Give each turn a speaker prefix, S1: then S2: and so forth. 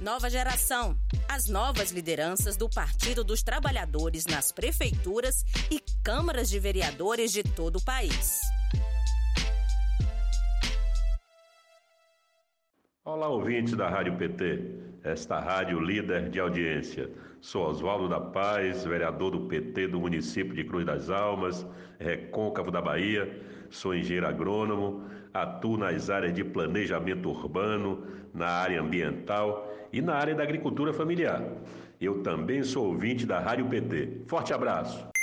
S1: Nova geração. As novas lideranças do Partido dos Trabalhadores nas prefeituras e câmaras de vereadores de todo o país.
S2: Olá, ouvintes da Rádio PT, esta rádio líder de audiência. Sou Oswaldo da Paz, vereador do PT do município de Cruz das Almas, Recôncavo da Bahia. Sou engenheiro agrônomo, atuo nas áreas de planejamento urbano, na área ambiental e na área da agricultura familiar. Eu também sou ouvinte da Rádio PT. Forte abraço!